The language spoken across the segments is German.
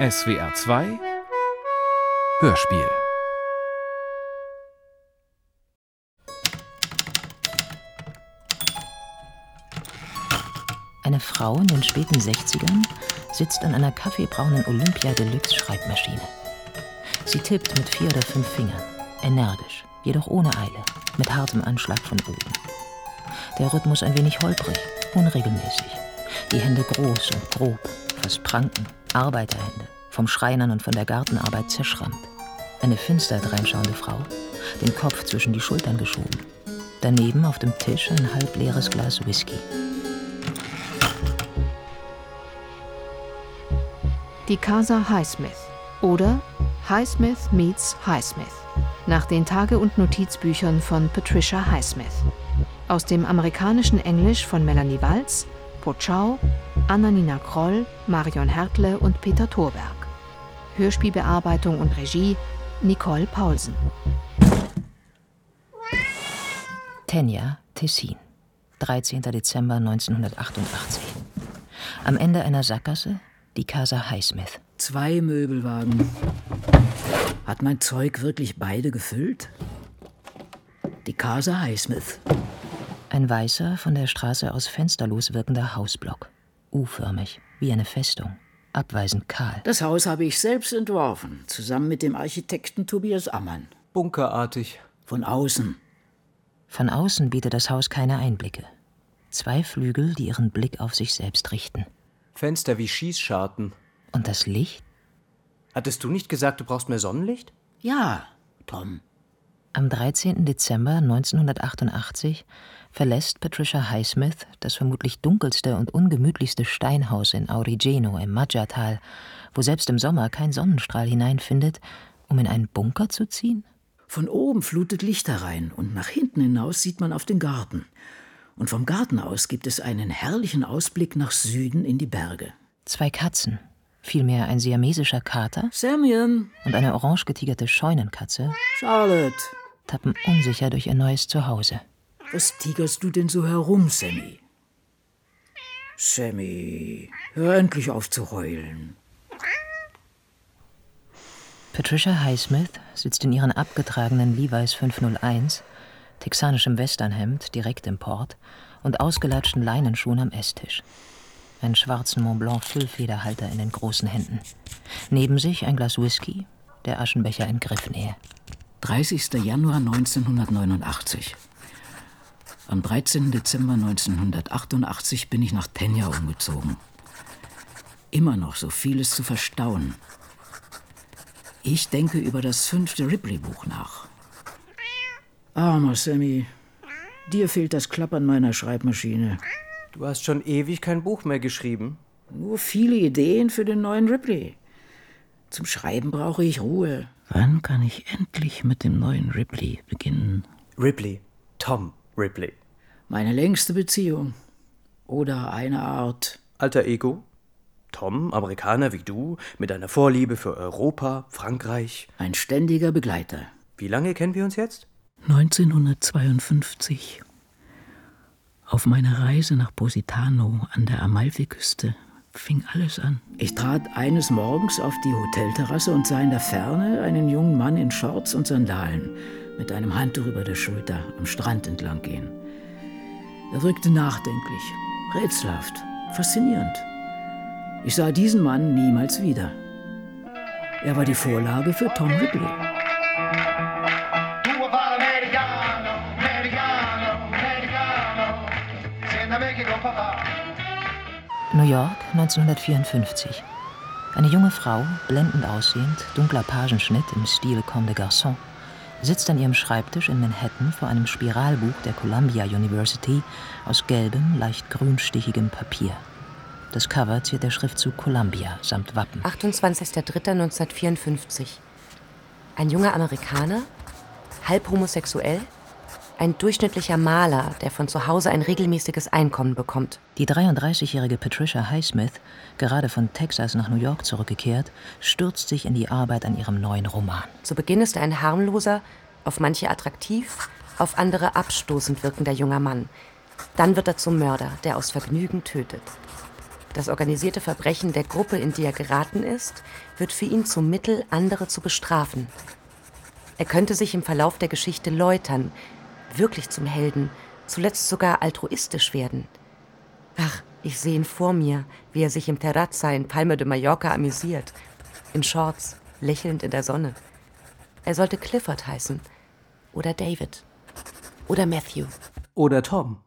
SWR 2 Hörspiel Eine Frau in den späten 60ern sitzt an einer kaffeebraunen Olympia Deluxe Schreibmaschine. Sie tippt mit vier oder fünf Fingern, energisch, jedoch ohne Eile, mit hartem Anschlag von oben. Der Rhythmus ein wenig holprig, unregelmäßig. Die Hände groß und grob, fast Pranken, Arbeiterhände, vom Schreinern und von der Gartenarbeit zerschrammt. Eine finster dreinschauende Frau, den Kopf zwischen die Schultern geschoben. Daneben auf dem Tisch ein halbleeres Glas Whisky. Die Casa Highsmith oder Highsmith meets Highsmith nach den Tage- und Notizbüchern von Patricia Highsmith. Aus dem amerikanischen Englisch von Melanie Walz, Pochau, Anna-Nina Kroll, Marion Hertle und Peter Thorberg. Hörspielbearbeitung und Regie Nicole Paulsen. Tenja, Tessin. 13. Dezember 1988. Am Ende einer Sackgasse die Casa Highsmith. Zwei Möbelwagen. Hat mein Zeug wirklich beide gefüllt? Die Casa Highsmith. Ein weißer, von der Straße aus fensterlos wirkender Hausblock. U-förmig, wie eine Festung. Abweisend kahl. Das Haus habe ich selbst entworfen, zusammen mit dem Architekten Tobias Ammann. Bunkerartig. Von außen. Von außen bietet das Haus keine Einblicke. Zwei Flügel, die ihren Blick auf sich selbst richten. Fenster wie Schießscharten. Und das Licht? Hattest du nicht gesagt, du brauchst mehr Sonnenlicht? Ja, Tom. Am 13. Dezember 1988 verlässt Patricia Highsmith das vermutlich dunkelste und ungemütlichste Steinhaus in Aurigeno im Maggiatal, wo selbst im Sommer kein Sonnenstrahl hineinfindet, um in einen Bunker zu ziehen? Von oben flutet Licht herein und nach hinten hinaus sieht man auf den Garten. Und vom Garten aus gibt es einen herrlichen Ausblick nach Süden in die Berge. Zwei Katzen, vielmehr ein siamesischer Kater Samien, und eine orange getigerte Scheunenkatze, Charlotte, tappen unsicher durch ihr neues Zuhause. Was tigerst du denn so herum, Sammy? Sammy, hör endlich auf zu heulen. Patricia Highsmith sitzt in ihren abgetragenen Levi's 501, texanischem Westernhemd, Direktimport und ausgelatschten Leinenschuhen am Esstisch. Einen schwarzen Montblanc Füllfederhalter in den großen Händen. Neben sich ein Glas Whisky, der Aschenbecher in Griffnähe. 30. Januar 1989. Am 13. Dezember 1988 bin ich nach Tenja umgezogen. Immer noch so vieles zu verstauen. Ich denke über das fünfte Ripley-Buch nach. Armer Sammy, dir fehlt das Klappern meiner Schreibmaschine. Du hast schon ewig kein Buch mehr geschrieben. Nur viele Ideen für den neuen Ripley. Zum Schreiben brauche ich Ruhe. Wann kann ich endlich mit dem neuen Ripley beginnen? Ripley. Tom Ripley. Meine längste Beziehung. Oder eine Art. Alter Ego. Tom, Amerikaner wie du, mit einer Vorliebe für Europa, Frankreich. Ein ständiger Begleiter. Wie lange kennen wir uns jetzt? 1952. Auf meiner Reise nach Positano an der Amalfiküste fing alles an. Ich trat eines Morgens auf die Hotelterrasse und sah in der Ferne einen jungen Mann in Shorts und Sandalen mit einem Handtuch über der Schulter am Strand entlang gehen. Er wirkte nachdenklich, rätselhaft, faszinierend. Ich sah diesen Mann niemals wieder. Er war die Vorlage für Tom papà. New York 1954. Eine junge Frau, blendend aussehend, dunkler Pagenschnitt im Stil Comme des Garçons, sitzt an ihrem Schreibtisch in Manhattan vor einem Spiralbuch der Columbia University aus gelbem, leicht grünstichigem Papier. Das Cover ziert der Schriftzug Columbia samt Wappen. 28.03.1954. Ein junger Amerikaner, halb homosexuell, ein durchschnittlicher Maler, der von zu Hause ein regelmäßiges Einkommen bekommt. Die 33-jährige Patricia Highsmith, gerade von Texas nach New York zurückgekehrt, stürzt sich in die Arbeit an ihrem neuen Roman. Zu Beginn ist er ein harmloser, auf manche attraktiv, auf andere abstoßend wirkender junger Mann. Dann wird er zum Mörder, der aus Vergnügen tötet. Das organisierte Verbrechen der Gruppe, in die er geraten ist, wird für ihn zum Mittel, andere zu bestrafen. Er könnte sich im Verlauf der Geschichte läutern, wirklich zum Helden, zuletzt sogar altruistisch werden. Ach, ich sehe ihn vor mir, wie er sich im Terrazza in Palma de Mallorca amüsiert. In Shorts, lächelnd in der Sonne. Er sollte Clifford heißen. Oder David. Oder Matthew. Oder Tom.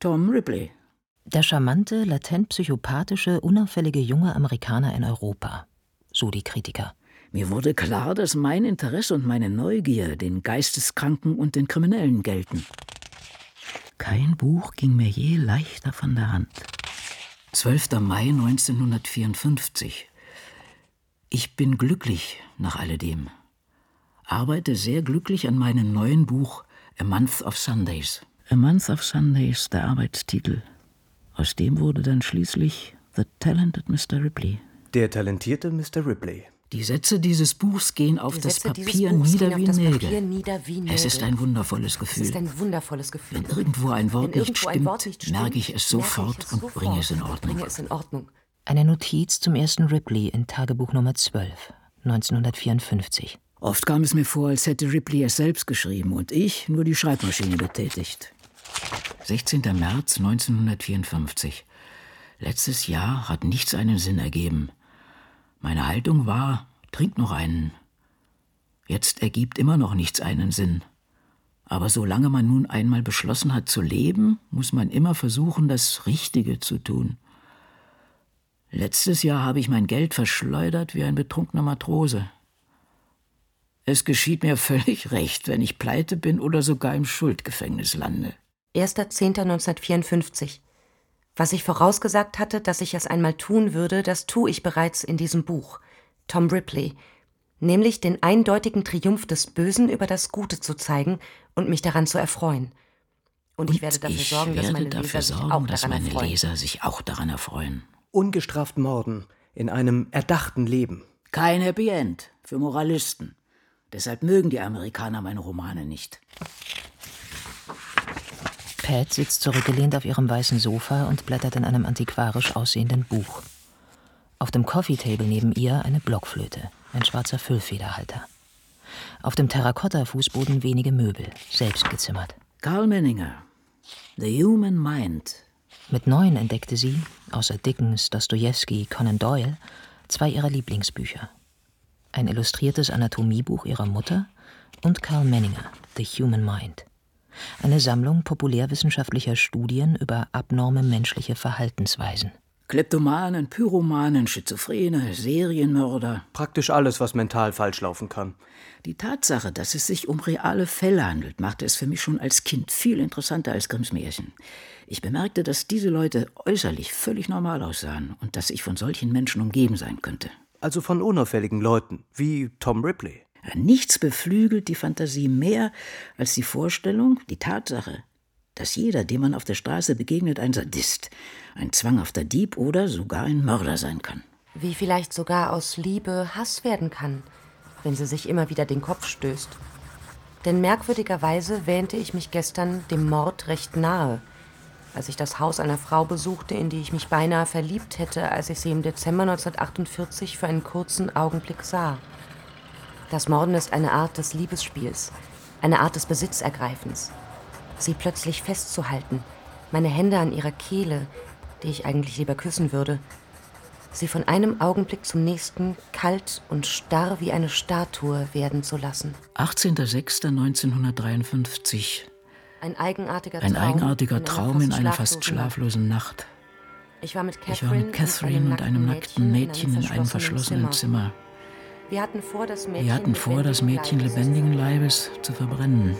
Tom Ripley. Der charmante, latent psychopathische, unauffällige junge Amerikaner in Europa. So die Kritiker. Mir wurde klar, dass mein Interesse und meine Neugier den Geisteskranken und den Kriminellen gelten. Kein Buch ging mir je leichter von der Hand. 12. Mai 1954. Ich bin glücklich nach alledem. Arbeite sehr glücklich an meinem neuen Buch A Month of Sundays. A Month of Sundays, der Arbeitstitel. Aus dem wurde dann schließlich The Talented Mr. Ripley. Der talentierte Mr. Ripley. Die Sätze dieses Buchs gehen auf das Papier nieder wie auf das Nägel. Papier nieder wie Es ist ein wundervolles Es Gefühl. ist ein wundervolles Gefühl. Wenn irgendwo ein Wort Wenn nicht irgendwo ein stimmt, Wort nicht stimmt, merke ich es sofort es und sofort bringe es in und Ordnung. Bringe es in Ordnung. Eine Notiz zum ersten Ripley in Tagebuch Nummer 12, 1954. Oft kam es mir vor, als hätte Ripley es selbst geschrieben und ich nur die Schreibmaschine betätigt. 16. März 1954. Letztes Jahr hat nichts einen Sinn ergeben. Meine Haltung war, trink noch einen. Jetzt ergibt immer noch nichts einen Sinn. Aber solange man nun einmal beschlossen hat zu leben, muss man immer versuchen, das Richtige zu tun. Letztes Jahr habe ich mein Geld verschleudert wie ein betrunkener Matrose. Es geschieht mir völlig recht, wenn ich pleite bin oder sogar im Schuldgefängnis lande. 1.10.1954. Was ich vorausgesagt hatte, dass ich es einmal tun würde, das tue ich bereits in diesem Buch. Tom Ripley. Nämlich den eindeutigen Triumph des Bösen über das Gute zu zeigen und mich daran zu erfreuen. Und ich werde dafür ich sorgen, dass werde meine dafür Leser sich sorgen, auch dass daran meine erfreuen. Leser sich auch daran erfreuen. Ungestraft morden. In einem erdachten Leben. Kein Happy End für Moralisten. Deshalb mögen die Amerikaner meine Romane nicht. Pat sitzt zurückgelehnt auf ihrem weißen Sofa und blättert in einem antiquarisch aussehenden Buch. Auf dem Coffee Table neben ihr eine Blockflöte, ein schwarzer Füllfederhalter. Auf dem Terrakotta-Fußboden wenige Möbel, selbst gezimmert. Karl Menninger. The Human Mind. Mit neun entdeckte sie, außer Dickens, Dostoevsky, Conan Doyle, zwei ihrer Lieblingsbücher. Ein illustriertes Anatomiebuch ihrer Mutter und Karl Menninger, The Human Mind. Eine Sammlung populärwissenschaftlicher Studien über abnorme menschliche Verhaltensweisen. Kleptomanen, Pyromanen, Schizophrene, Serienmörder. Praktisch alles, was mental falsch laufen kann. Die Tatsache, dass es sich um reale Fälle handelt, machte es für mich schon als Kind viel interessanter als Grimms Märchen. Ich bemerkte, dass diese Leute äußerlich völlig normal aussahen und dass ich von solchen Menschen umgeben sein könnte. Also von unauffälligen Leuten, wie Tom Ripley. Nichts beflügelt die Fantasie mehr als die Vorstellung, die Tatsache, dass jeder, dem man auf der Straße begegnet, ein Sadist, ein zwanghafter Dieb oder sogar ein Mörder sein kann. Wie vielleicht sogar aus Liebe Hass werden kann, wenn sie sich immer wieder den Kopf stößt. Denn merkwürdigerweise wähnte ich mich gestern dem Mord recht nahe, als ich das Haus einer Frau besuchte, in die ich mich beinahe verliebt hätte, als ich sie im Dezember 1948 für einen kurzen Augenblick sah. Das Morden ist eine Art des Liebesspiels, eine Art des Besitzergreifens. Sie plötzlich festzuhalten, meine Hände an ihrer Kehle, die ich eigentlich lieber küssen würde, sie von einem Augenblick zum nächsten kalt und starr wie eine Statue werden zu lassen. 18.06.1953. Ein eigenartiger Ein Traum, eigenartiger in einer Traum in einer fast schlaflosen Nacht. Ich war mit Ich war mit Catherine und einem nackten Mädchen in einem verschlossenen Zimmer. Wir hatten vor, das Mädchen, vor, das Mädchen lebendigen Leibes zu verbrennen.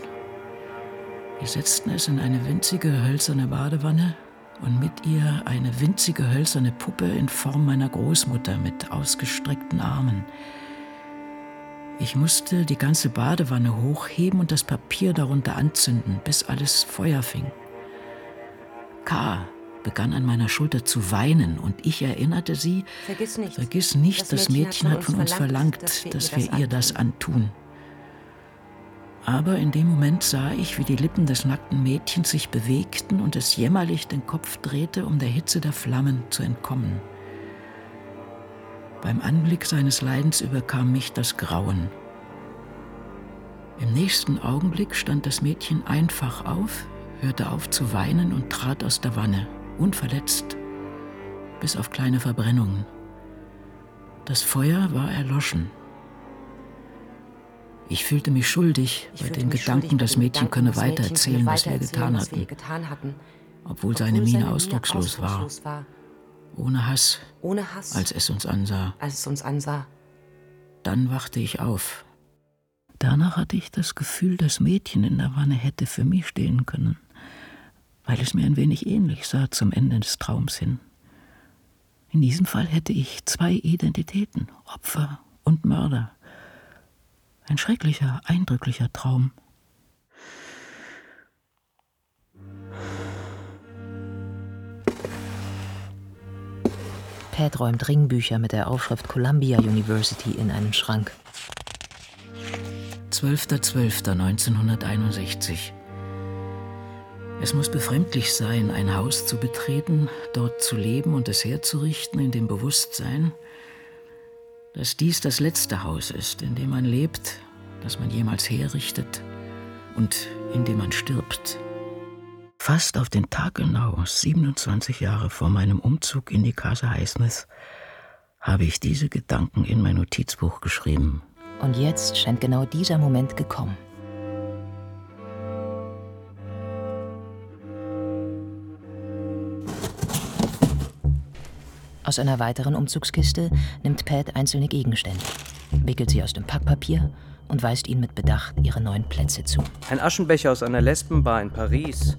Wir setzten es in eine winzige hölzerne Badewanne und mit ihr eine winzige hölzerne Puppe in Form meiner Großmutter mit ausgestreckten Armen. Ich musste die ganze Badewanne hochheben und das Papier darunter anzünden, bis alles Feuer fing. K. begann an meiner Schulter zu weinen und ich erinnerte sie, Vergiss nicht, Vergiss nicht, das Mädchen hat von uns verlangt, dass wir ihr das antun. Aber in dem Moment sah ich, wie die Lippen des nackten Mädchens sich bewegten und es jämmerlich den Kopf drehte, um der Hitze der Flammen zu entkommen. Beim Anblick seines Leidens überkam mich das Grauen. Im nächsten Augenblick stand das Mädchen einfach auf, hörte auf zu weinen und trat aus der Wanne, unverletzt, bis auf kleine Verbrennungen. Das Feuer war erloschen. Ich fühlte mich schuldig Ich bei mich Gedanken, das Mädchen könne weitererzählen, was wir getan was wir hatten, getan hatten. obwohl seine Obwohl Miene ausdruckslos war, ausdruckslos war. ohne Hass, Ohne Hass, als es uns ansah. als es uns ansah. Dann wachte ich auf. Danach hatte ich das Gefühl, das Mädchen in der Wanne hätte für mich stehen können, weil es mir ein wenig ähnlich sah zum Ende des Traums hin. In diesem Fall hätte ich zwei Identitäten, Opfer und Mörder. Ein schrecklicher, eindrücklicher Traum. Pat räumt Ringbücher mit der Aufschrift Columbia University in einen Schrank. 12.12.1961. Es muss befremdlich sein, ein Haus zu betreten, dort zu leben und es herzurichten in dem Bewusstsein, dass dies das letzte Haus ist, in dem man lebt, das man jemals herrichtet und in dem man stirbt. Fast auf den Tag genau, 27 Jahre vor meinem Umzug in die Casa Highsmith, habe ich diese Gedanken in mein Notizbuch geschrieben. Und jetzt scheint genau dieser Moment gekommen. Aus einer weiteren Umzugskiste nimmt Pat einzelne Gegenstände, wickelt sie aus dem Packpapier und weist ihnen mit Bedacht ihre neuen Plätze zu. Ein Aschenbecher aus einer Lesbenbar in Paris.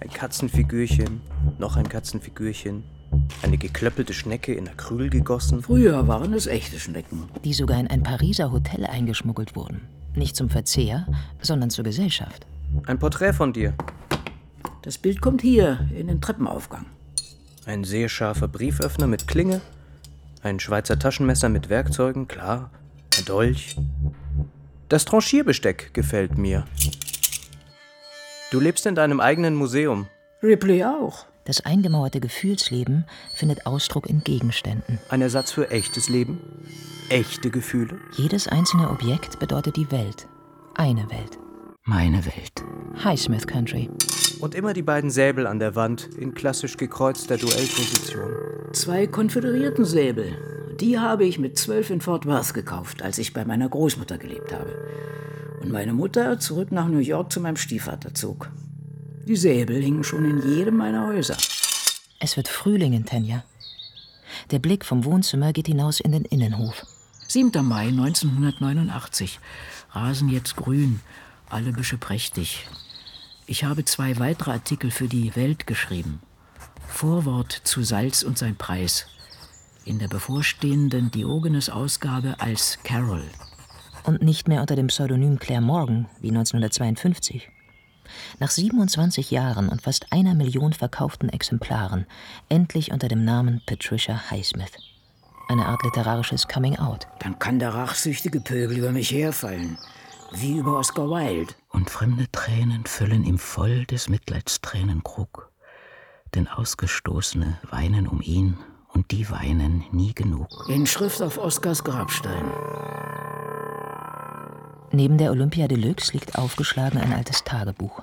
Ein Katzenfigürchen. Noch ein Katzenfigürchen. Eine geklöppelte Schnecke in Acryl gegossen. Früher waren es echte Schnecken. die sogar in ein Pariser Hotel eingeschmuggelt wurden. Nicht zum Verzehr, sondern zur Gesellschaft. Ein Porträt von dir. Das Bild kommt hier in den Treppenaufgang. Ein sehr scharfer Brieföffner mit Klinge. Ein Schweizer Taschenmesser mit Werkzeugen, klar. Ein Dolch. Das Tranchierbesteck gefällt mir. Du lebst in deinem eigenen Museum. Ripley auch. Das eingemauerte Gefühlsleben findet Ausdruck in Gegenständen. Ein Ersatz für echtes Leben. Echte Gefühle. Jedes einzelne Objekt bedeutet die Welt. Eine Welt. Meine Welt. Highsmith Country. Und immer die beiden Säbel an der Wand in klassisch gekreuzter Duellposition. Zwei konföderierten Säbel. Die habe ich mit zwölf in Fort Worth gekauft, als ich bei meiner Großmutter gelebt habe. Und meine Mutter zurück nach New York zu meinem Stiefvater zog. Die Säbel hingen schon in jedem meiner Häuser. Es wird Frühling in Tenja. Der Blick vom Wohnzimmer geht hinaus in den Innenhof. 7. Mai 1989. Rasen jetzt grün, alle Büsche prächtig. Ich habe zwei weitere Artikel für die Welt geschrieben. Vorwort zu Salz und sein Preis. In der bevorstehenden Diogenes-Ausgabe als Carol. Und nicht mehr unter dem Pseudonym Claire Morgan wie 1952. Nach 27 Jahren und fast einer Million verkauften Exemplaren endlich unter dem Namen Patricia Highsmith. Eine Art literarisches Coming-out. Dann kann der rachsüchtige Pöbel über mich herfallen. Wie über Oscar Wilde. Und fremde Tränen füllen ihm voll des Mitleids Tränenkrug. Denn Ausgestoßene weinen um ihn und die weinen nie genug. In Schrift auf Oscars Grabstein. Neben der Olympia Deluxe liegt aufgeschlagen ein altes Tagebuch.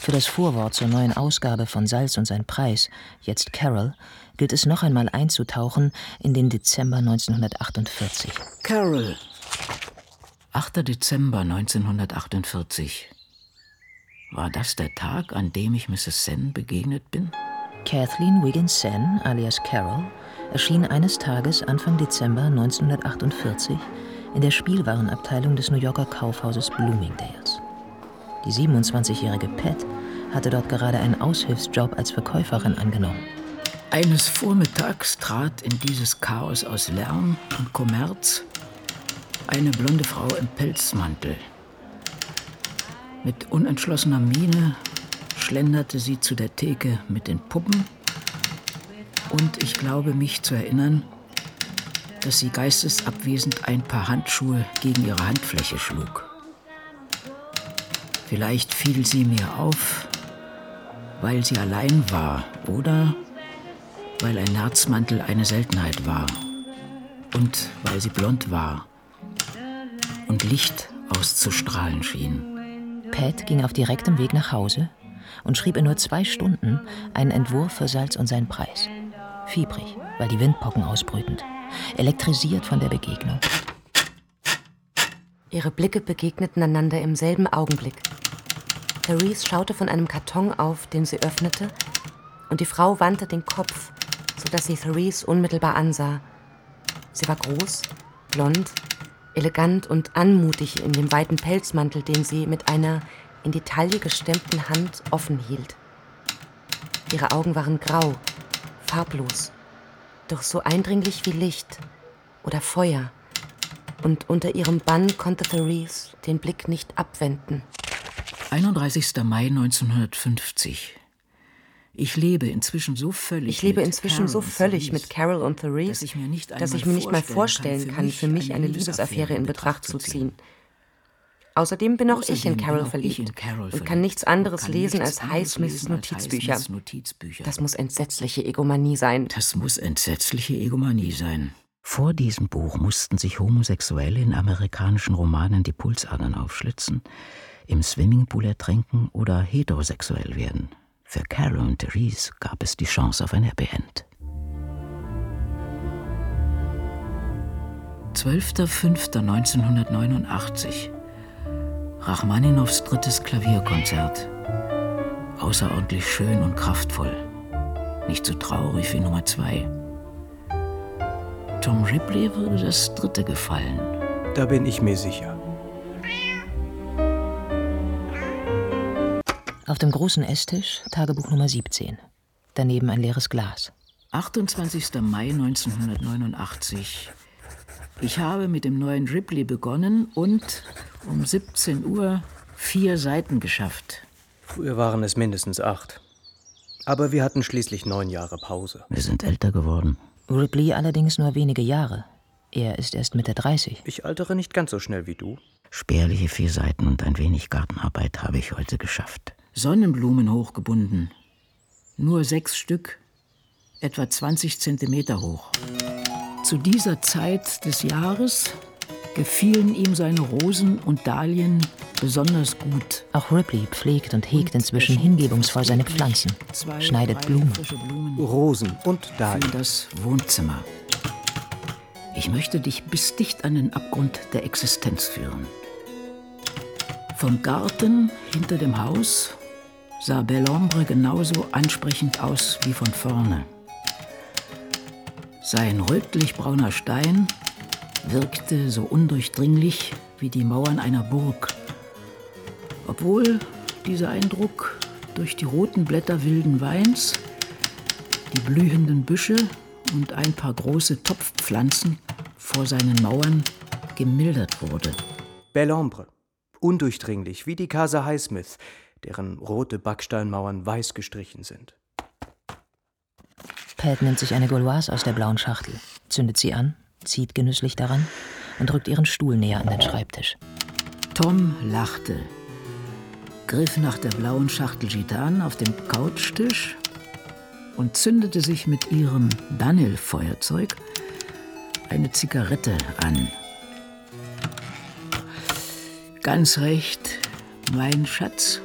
Für das Vorwort zur neuen Ausgabe von Salz und sein Preis, jetzt Carol, gilt es noch einmal einzutauchen in den Dezember 1948. Carol. 8. Dezember 1948. War das der Tag, an dem ich Mrs. Sen begegnet bin? Kathleen Wiggins Sen, alias Carol, erschien eines Tages Anfang Dezember 1948 in der Spielwarenabteilung des New Yorker Kaufhauses Bloomingdale's. Die 27-jährige Pat hatte dort gerade einen Aushilfsjob als Verkäuferin angenommen. Eines Vormittags trat in dieses Chaos aus Lärm und Kommerz eine blonde Frau im Pelzmantel. Mit unentschlossener Miene schlenderte sie zu der Theke mit den Puppen und ich glaube mich zu erinnern, dass sie geistesabwesend ein paar Handschuhe gegen ihre Handfläche schlug. Vielleicht fiel sie mir auf, weil sie allein war oder weil ein Nerzmantel eine Seltenheit war und weil sie blond war und Licht auszustrahlen schien. Pat ging auf direktem Weg nach Hause und schrieb in nur zwei Stunden einen Entwurf für Salz und seinen Preis. Fiebrig, weil die Windpocken ausbrütend, elektrisiert von der Begegnung. Ihre Blicke begegneten einander im selben Augenblick. Therese schaute von einem Karton auf, den sie öffnete, und die Frau wandte den Kopf, sodass sie Therese unmittelbar ansah. Sie war groß, blond, elegant und anmutig in dem weiten Pelzmantel, den sie mit einer in die Taille gestemmten Hand offen hielt. Ihre Augen waren grau, farblos, doch so eindringlich wie Licht oder Feuer. Und unter ihrem Bann konnte Therese den Blick nicht abwenden. 31. Mai 1950. Ich lebe inzwischen so völlig. Ich lebe mit inzwischen Carol so und völlig Therese, mit Carol und Therese, dass ich mir nicht dass ich einmal mir nicht mal vorstellen kann, für mich eine Liebesaffäre in Betracht zu ziehen. Außerdem bin auch ich in Carol verliebt in Carol und kann nichts anderes lesen nichts als Highsmiths Notizbücher. Das muss entsetzliche Egomanie sein. Das muss entsetzliche Egomanie sein. Vor diesem Buch mussten sich Homosexuelle in amerikanischen Romanen die Pulsadern aufschlitzen, im Swimmingpool ertrinken oder heterosexuell werden. Für Carol und Therese gab es die Chance auf ein Happy End. 12.05.1989 Rachmaninows drittes Klavierkonzert. Außerordentlich schön und kraftvoll. Nicht so traurig wie Nummer zwei. Tom Ripley würde das dritte gefallen. Da bin ich mir sicher. Auf dem großen Esstisch Tagebuch Nummer 17. Daneben ein leeres Glas. 28. Mai 1989. Ich habe mit dem neuen Ripley begonnen und um 17 Uhr vier Seiten geschafft. Früher waren es mindestens acht. Aber wir hatten schließlich neun Jahre Pause. Wir sind älter geworden. Ripley allerdings nur wenige Jahre. Er ist erst Mitte 30. Ich altere nicht ganz so schnell wie du. Spärliche vier Seiten und ein wenig Gartenarbeit habe ich heute geschafft. Sonnenblumen hochgebunden. Nur sechs Stück, etwa 20 Zentimeter hoch. Zu dieser Zeit des Jahres gefielen ihm seine Rosen und Dahlien besonders gut. Auch Ripley pflegt und hegt inzwischen hingebungsvoll seine Pflanzen, schneidet Blumen. Blumen Rosen und für Dahlien. das Wohnzimmer. Ich möchte dich bis dicht an den Abgrund der Existenz führen. Vom Garten hinter dem Haus sah Bellombre genauso ansprechend aus wie von vorne. Sein rötlich-brauner Stein wirkte so undurchdringlich wie die Mauern einer Burg, obwohl dieser Eindruck durch die roten Blätter wilden Weins, die blühenden Büsche und ein paar große Topfpflanzen vor seinen Mauern gemildert wurde. Bellombre. Undurchdringlich, wie die Casa Highsmith, deren rote Backsteinmauern weiß gestrichen sind. Pat nimmt sich eine Gauloise aus der blauen Schachtel, zündet sie an, zieht genüsslich daran und rückt ihren Stuhl näher an den Schreibtisch. Tom lachte, griff nach der blauen Schachtel Gitan auf dem Couchtisch und zündete sich mit ihrem Daniel-Feuerzeug eine Zigarette an. Ganz recht, mein Schatz.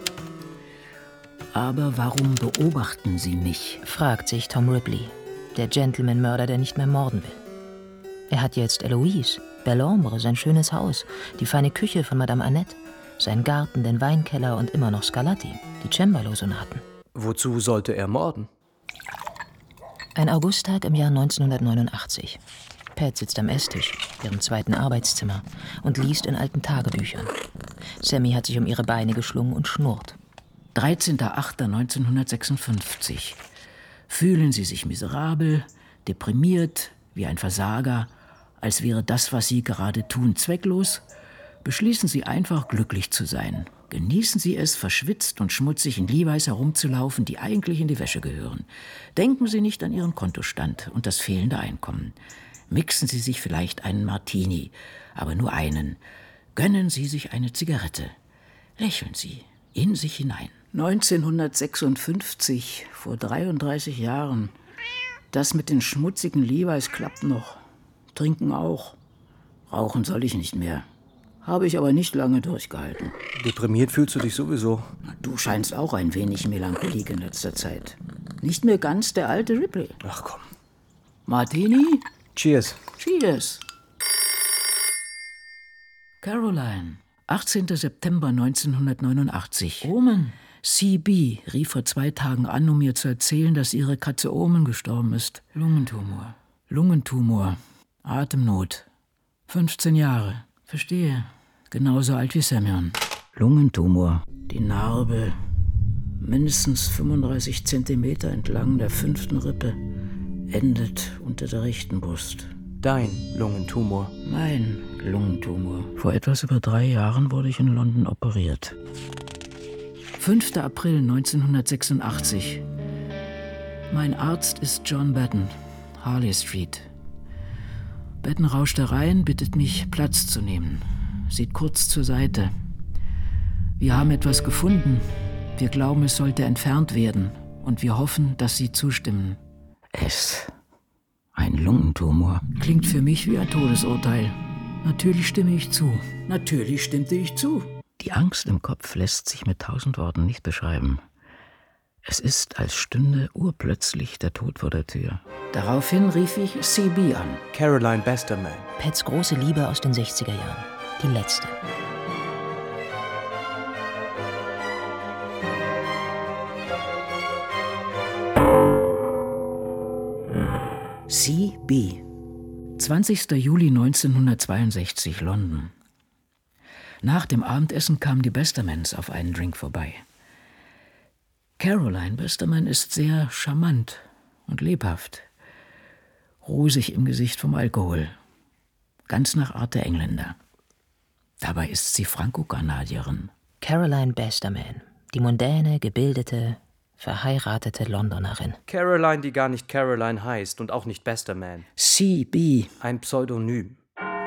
Aber warum beobachten Sie mich? Fragt sich Tom Ripley, der Gentleman-Mörder, der nicht mehr morden will. Er hat jetzt Eloise, Bellombre, sein schönes Haus, die feine Küche von Madame Annette, seinen Garten, den Weinkeller und immer noch Scarlatti, die Cembalo-Sonaten. Wozu sollte er morden? Ein Augusttag im Jahr 1989. Pat sitzt am Esstisch, ihrem zweiten Arbeitszimmer, und liest in alten Tagebüchern. Sammy hat sich um ihre Beine geschlungen und schnurrt. 13.08.1956. Fühlen Sie sich miserabel, deprimiert, wie ein Versager, als wäre das, was Sie gerade tun, zwecklos? Beschließen Sie einfach, glücklich zu sein. Genießen Sie es, verschwitzt und schmutzig in Levi's herumzulaufen, die eigentlich in die Wäsche gehören. Denken Sie nicht an Ihren Kontostand und das fehlende Einkommen. Mixen Sie sich vielleicht einen Martini, aber nur einen. Gönnen Sie sich eine Zigarette. Lächeln Sie, in sich hinein. 1956, vor 33 Jahren. Das mit den schmutzigen Levi's klappt noch. Trinken auch. Rauchen soll ich nicht mehr. Habe ich aber nicht lange durchgehalten. Deprimiert fühlst du dich sowieso. Du scheinst auch ein wenig Melancholik in letzter Zeit. Nicht mehr ganz der alte Ripley. Ach komm. Martini? Cheers. Cheers. Caroline, 18. September 1989. Omen. CB rief vor zwei Tagen an, um mir zu erzählen, dass ihre Katze Omen gestorben ist. Lungentumor. Lungentumor. Atemnot. 15 Jahre. Verstehe. Genauso alt wie Semyon. Lungentumor. Die Narbe. Mindestens 35 Zentimeter entlang der fünften Rippe. Endet unter der rechten Brust. Dein Lungentumor. Mein Lungentumor. Vor etwas über drei Jahren wurde ich in London operiert. 5. April 1986. Mein Arzt ist John Batten, Harley Street. Batten rauscht herein, bittet mich, Platz zu nehmen. Sieht kurz zur Seite. Wir haben etwas gefunden. Wir glauben, es sollte entfernt werden. Und wir hoffen, dass Sie zustimmen. Es. Ein Lungentumor. Klingt für mich wie ein Todesurteil. Natürlich stimme ich zu. Natürlich stimmte ich zu. Die Angst im Kopf lässt sich mit tausend Worten nicht beschreiben. Es ist, als stünde urplötzlich der Tod vor der Tür. Daraufhin rief ich CB an. Caroline Besterman. Pets große Liebe aus den 60er Jahren. Die letzte. CB. 20. Juli 1962, London. Nach dem Abendessen kamen die Bestermans auf einen Drink vorbei. Caroline Besterman ist sehr charmant und lebhaft, rosig im Gesicht vom Alkohol, ganz nach Art der Engländer. Dabei ist sie Franco-Kanadierin. Caroline Besterman, die mondäne, gebildete, verheiratete Londonerin. Caroline, die gar nicht Caroline heißt und auch nicht Besterman. CB. Ein Pseudonym.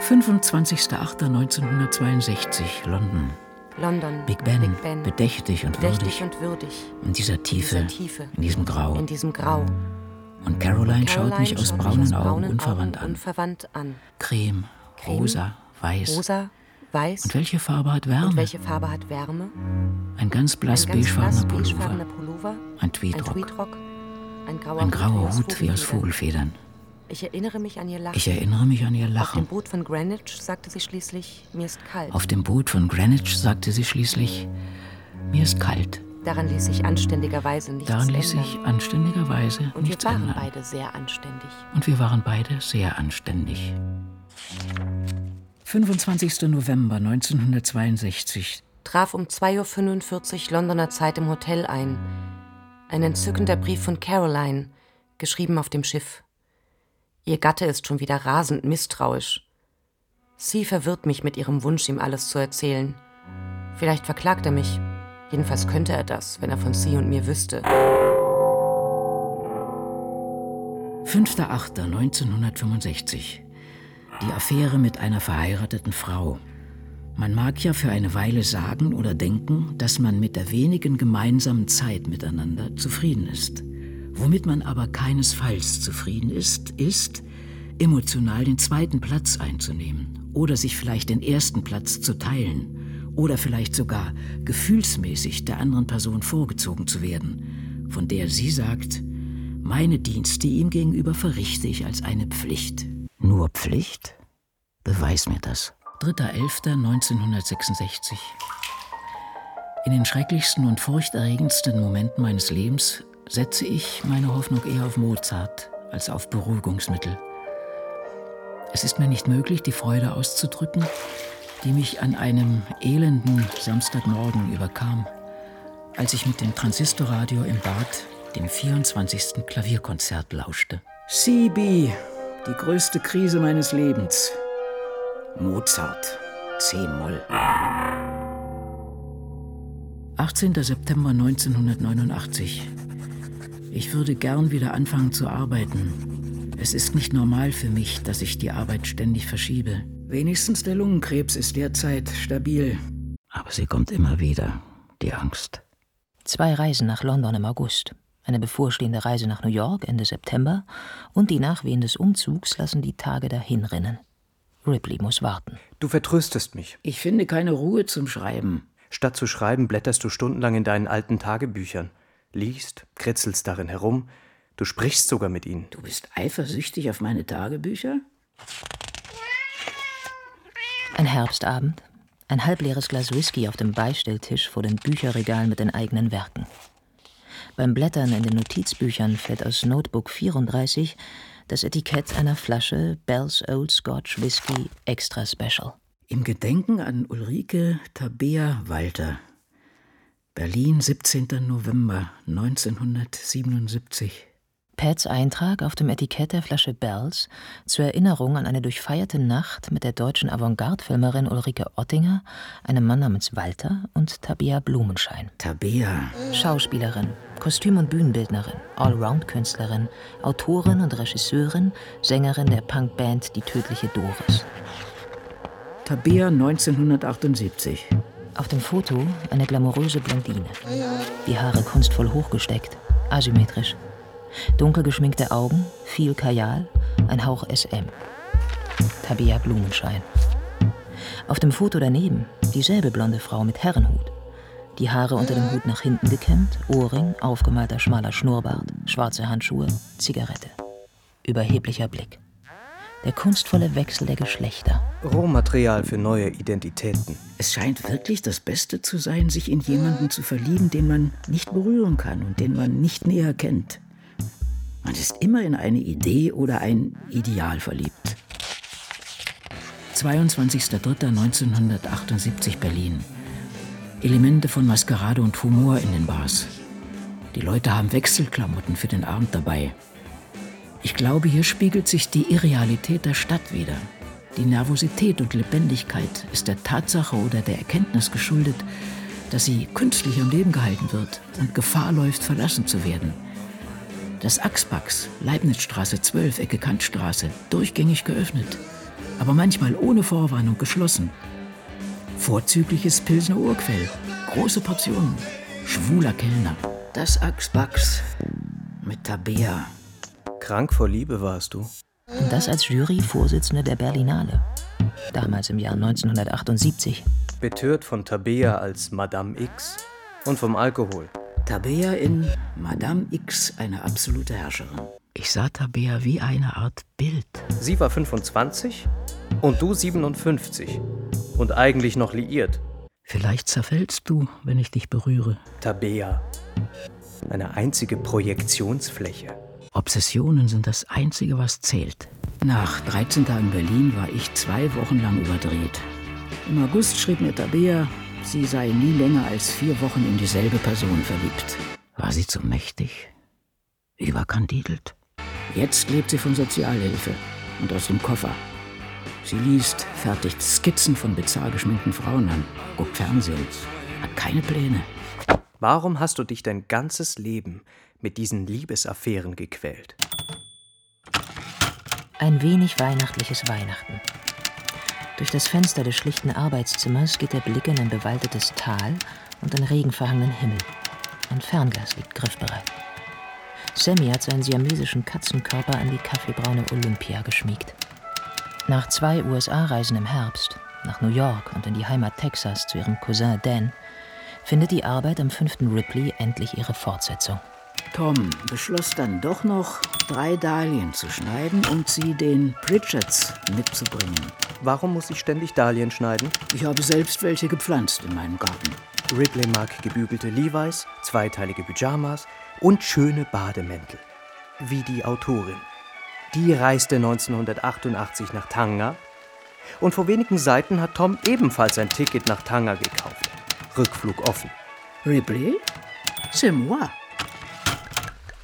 25.08.1962, London. London. Big Ben, Big Ben. bedächtig und Bedächtig würdig. und würdig. In dieser Tiefe, In dieser Tiefe. in diesem Grau. In diesem Grau. Und Caroline, schaut mich Caroline aus schaut braunen Augen braunen unverwandt an. Unverwandt an. Creme, Creme, rosa, weiß. Rosa, weiß. Und welche Farbe hat Wärme? Und welche Farbe hat Wärme? Ein ganz blass beigefarbener Pullover. Pullover. Ein Ein Tweedrock. Tweedrock. Ein grauer, Ein grauer aus Hut wie aus Vogelfedern. Ich erinnere mich an ihr Lachen. Ich erinnere mich an ihr Auf dem Lachen. Boot von Greenwich sagte sie schließlich, mir ist kalt. Auf dem Boot von Greenwich sagte sie schließlich, mir ist kalt. Daran ließ sich anständigerweise nichts Daran ließ ändern. sich anständigerweise Und wir nichts waren ändern. beide sehr anständig. Und wir waren beide sehr anständig. 25. November 1962. Traf um 2.45 Uhr Londoner Zeit im Hotel ein. Ein entzückender Brief von Caroline, geschrieben auf dem Schiff. Ihr Gatte ist schon wieder rasend misstrauisch. Sie verwirrt mich mit ihrem Wunsch, ihm alles zu erzählen. Vielleicht verklagt er mich. Jedenfalls könnte er das, wenn er von sie und mir wüsste. 5.8.1965. Die Affäre mit einer verheirateten Frau. Man mag ja für eine Weile sagen oder denken, dass man mit der wenigen gemeinsamen Zeit miteinander zufrieden ist. Womit man aber keinesfalls zufrieden ist, ist, emotional den zweiten Platz einzunehmen oder sich vielleicht den ersten Platz zu teilen oder vielleicht sogar gefühlsmäßig der anderen Person vorgezogen zu werden, von der sie sagt, meine Dienste ihm gegenüber verrichte ich als eine Pflicht. Nur Pflicht? Beweis mir das. 3.11.1966. In den schrecklichsten und furchterregendsten Momenten meines Lebens setze ich meine Hoffnung eher auf Mozart als auf Beruhigungsmittel. Es ist mir nicht möglich, die Freude auszudrücken, die mich an einem elenden Samstagmorgen überkam, als ich mit dem Transistorradio im Bad dem 24. Klavierkonzert lauschte. CB, die größte Krise meines Lebens. Mozart, C-Moll. 18. September 1989. Ich würde gern wieder anfangen zu arbeiten. Es ist nicht normal für mich, dass ich die Arbeit ständig verschiebe. Wenigstens der Lungenkrebs ist derzeit stabil. Aber sie kommt immer wieder. die Angst. Zwei Reisen nach London im August, eine bevorstehende Reise nach New York Ende September und die Nachwehen des Umzugs lassen die Tage dahinrinnen. Ripley muss warten. Du vertröstest mich. Ich finde keine Ruhe zum Schreiben. Statt zu schreiben, blätterst du stundenlang in deinen alten Tagebüchern. Liest, kritzelst darin herum. Du sprichst sogar mit ihnen. Du bist eifersüchtig auf meine Tagebücher? Ein Herbstabend, ein halbleeres Glas Whisky auf dem Beistelltisch vor den Bücherregalen mit den eigenen Werken. Beim Blättern in den Notizbüchern fällt aus Notebook 34 das Etikett einer Flasche Bell's Old Scotch Whisky Extra Special. Im Gedenken an Ulrike Tabea Walter. Berlin, 17. November 1977. Pats Eintrag auf dem Etikett der Flasche Bells zur Erinnerung an eine durchfeierte Nacht mit der deutschen Avantgarde-Filmerin Ulrike Ottinger, einem Mann namens Walter und Tabea Blumenschein. Tabea. Schauspielerin, Kostüm- und Bühnenbildnerin, Allround-Künstlerin, Autorin und Regisseurin, Sängerin der Punkband Die tödliche Doris. Tabea 1978. Auf dem Foto eine glamouröse Blondine. Die Haare kunstvoll hochgesteckt, asymmetrisch. Dunkel geschminkte Augen, viel Kajal, ein Hauch SM. Tabea Blumenschein. Auf dem Foto daneben dieselbe blonde Frau mit Herrenhut. Die Haare unter dem Hut nach hinten gekämmt, Ohrring, aufgemalter schmaler Schnurrbart, schwarze Handschuhe, Zigarette. Überheblicher Blick. Der kunstvolle Wechsel der Geschlechter. Rohmaterial für neue Identitäten. Es scheint wirklich das Beste zu sein, sich in jemanden zu verlieben, den man nicht berühren kann und den man nicht näher kennt. Man ist immer in eine Idee oder ein Ideal verliebt. 22.03.1978 Berlin. Elemente von Maskerade und Humor in den Bars. Die Leute haben Wechselklamotten für den Abend dabei. Ich glaube, hier spiegelt sich die Irrealität der Stadt wider. Die Nervosität und Lebendigkeit ist der Tatsache oder der Erkenntnis geschuldet, dass sie künstlich am Leben gehalten wird und Gefahr läuft, verlassen zu werden. Das Axpax, Leibnizstraße 12, Ecke Kantstraße, durchgängig geöffnet, aber manchmal ohne Vorwarnung geschlossen. Vorzügliches Pilsner Urquell, große Portionen, schwuler Kellner. Das Axpax mit Tabea. Krank vor Liebe warst du. Und das als Juryvorsitzende der Berlinale. Damals im Jahr 1978. Betört von Tabea als Madame X und vom Alkohol. Tabea in Madame X, eine absolute Herrscherin. Ich sah Tabea wie eine Art Bild. Sie war 25 und du 57 und eigentlich noch liiert. Vielleicht zerfällst du, wenn ich dich berühre. Tabea. Eine einzige Projektionsfläche. Obsessionen sind das Einzige, was zählt. Nach 13 Tagen Berlin war ich zwei Wochen lang überdreht. Im August schrieb mir Tabea, sie sei nie länger als vier Wochen in dieselbe Person verliebt. War sie zu mächtig? Überkandidelt? Jetzt lebt sie von Sozialhilfe und aus dem Koffer. Sie liest, fertigt Skizzen von bizarr geschminkten Frauen an, guckt Fernsehen, hat keine Pläne. Warum hast du dich dein ganzes Leben mit diesen Liebesaffären gequält? Ein wenig weihnachtliches Weihnachten. Durch das Fenster des schlichten Arbeitszimmers geht der Blick in ein bewaldetes Tal und einen regenverhangenen Himmel. Ein Fernglas liegt griffbereit. Sammy hat seinen siamesischen Katzenkörper an die kaffeebraune Olympia geschmiegt. Nach zwei USA-Reisen im Herbst, nach New York und in die Heimat Texas zu ihrem Cousin Dan, findet die Arbeit am fünften Ripley endlich ihre Fortsetzung. Tom beschloss dann doch noch, drei Dahlien zu schneiden und sie den Pritchards mitzubringen. Warum muss ich ständig Dahlien schneiden? Ich habe selbst welche gepflanzt in meinem Garten. Ripley mag gebügelte Levi's, zweiteilige Pyjamas und schöne Bademäntel. Wie die Autorin. Die reiste 1988 nach Tanga und vor wenigen Seiten hat Tom ebenfalls ein Ticket nach Tanga gekauft. Rückflug offen. Ripley? C'est moi.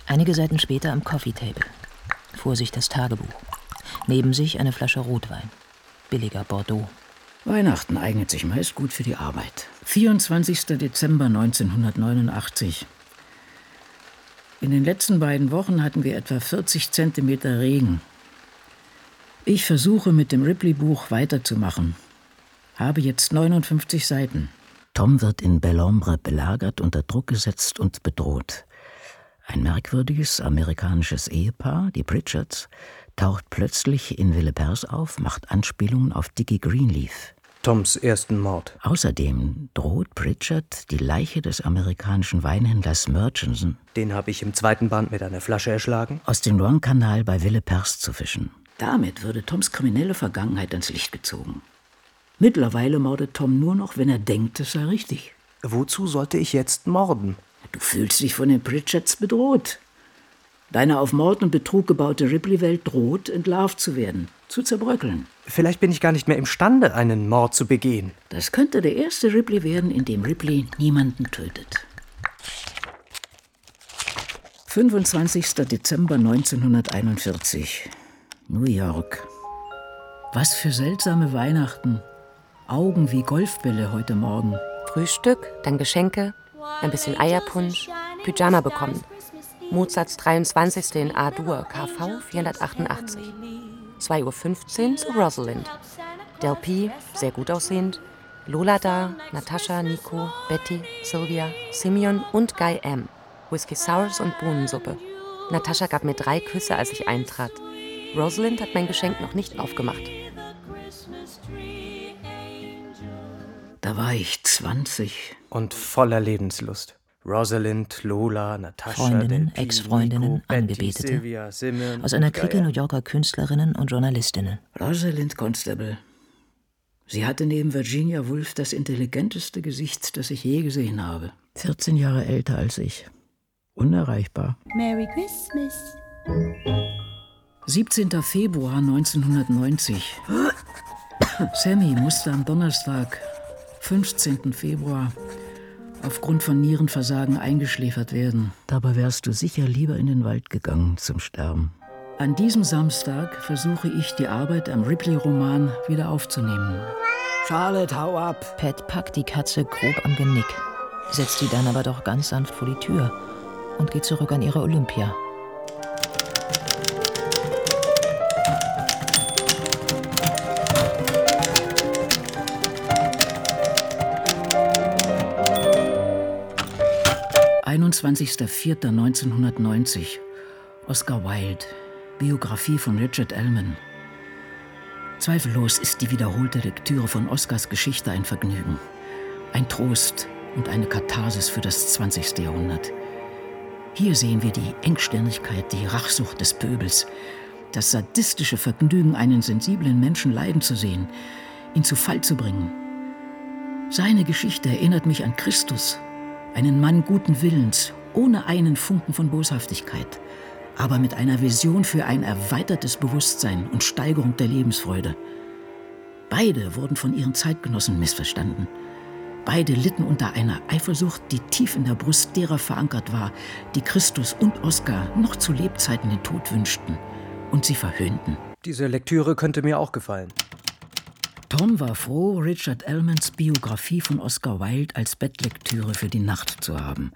Einige Seiten später am Coffee Table. Vor sich das Tagebuch. Neben sich eine Flasche Rotwein. Billiger Bordeaux. Weihnachten eignet sich meist gut für die Arbeit. 24. Dezember 1989. In den letzten beiden Wochen hatten wir etwa 40 Zentimeter Regen. Ich versuche mit dem Ripley-Buch weiterzumachen. Habe jetzt 59 Seiten. Tom wird in Bellombre belagert, unter Druck gesetzt und bedroht. Ein merkwürdiges amerikanisches Ehepaar, die Pritchards, taucht plötzlich in Villepers auf, macht Anspielungen auf Dickie Greenleaf. Toms ersten Mord. Außerdem droht Pritchard die Leiche des amerikanischen Weinhändlers Murchison Den habe ich im zweiten Band mit einer Flasche erschlagen. aus dem Long-Kanal bei Villepers zu fischen. Damit würde Toms kriminelle Vergangenheit ans Licht gezogen. Mittlerweile mordet Tom nur noch, wenn er denkt, es sei richtig. Wozu sollte ich jetzt morden? Du fühlst dich von den Pritchards bedroht. Deine auf Mord und Betrug gebaute Ripley-Welt droht, entlarvt zu werden, zu zerbröckeln. Vielleicht bin ich gar nicht mehr imstande, einen Mord zu begehen. Das könnte der erste Ripley werden, in dem Ripley niemanden tötet. 25. Dezember 1941. New York. Was für seltsame Weihnachten. Augen wie Golfbälle heute Morgen. Frühstück, dann Geschenke, ein bisschen Eierpunsch, Pyjama bekommen. Mozarts 23. in A-Dur, KV 488. 2.15 Uhr zu Rosalind. Del P, sehr gut aussehend. Lola da, Natascha, Nico, Betty, Sylvia, Simeon und Guy M. Whisky Sours und Bohnensuppe. Natascha gab mir drei Küsse, als ich eintrat. Rosalind hat mein Geschenk noch nicht aufgemacht. Da war ich 20. Und voller Lebenslust. Rosalind, Lola, Natascha, Freundinnen, Ex-Freundinnen, Angebetete. Sylvia, Simeon Aus einer Clique. New Yorker Künstlerinnen und Journalistinnen. Rosalind Constable. Sie hatte neben Virginia Woolf das intelligenteste Gesicht, das ich je gesehen habe. 14 Jahre älter als ich. Unerreichbar. Merry Christmas. 17. Februar 1990. Sammy musste am Donnerstag, 15. Februar, aufgrund von Nierenversagen eingeschläfert werden. Dabei wärst du sicher lieber in den Wald gegangen zum Sterben. An diesem Samstag versuche ich, die Arbeit am Ripley-Roman wieder aufzunehmen. Charlotte, hau ab! Pat packt die Katze grob am Genick, setzt sie dann aber doch ganz sanft vor die Tür und geht zurück an ihre Olympia. Einundzwanzigster 1990. Oscar Wilde. Biografie von Richard Ellman. Zweifellos ist die wiederholte Lektüre von Oscars Geschichte ein Vergnügen. Ein Trost und eine Katharsis für das 20. Jahrhundert. Hier sehen wir die Engstirnigkeit, die Rachsucht des Pöbels, das sadistische Vergnügen, einen sensiblen Menschen leiden zu sehen, ihn zu Fall zu bringen. Seine Geschichte erinnert mich an Christus, einen Mann guten Willens, ohne einen Funken von Boshaftigkeit, aber mit einer Vision für ein erweitertes Bewusstsein und Steigerung der Lebensfreude. Beide wurden von ihren Zeitgenossen missverstanden. Beide litten unter einer Eifersucht, die tief in der Brust derer verankert war, die Christus und Oskar noch zu Lebzeiten den Tod wünschten und sie verhöhnten. Diese Lektüre könnte mir auch gefallen. Tom war froh, Richard Ellmans Biografie von Oscar Wilde als Bettlektüre für die Nacht zu haben.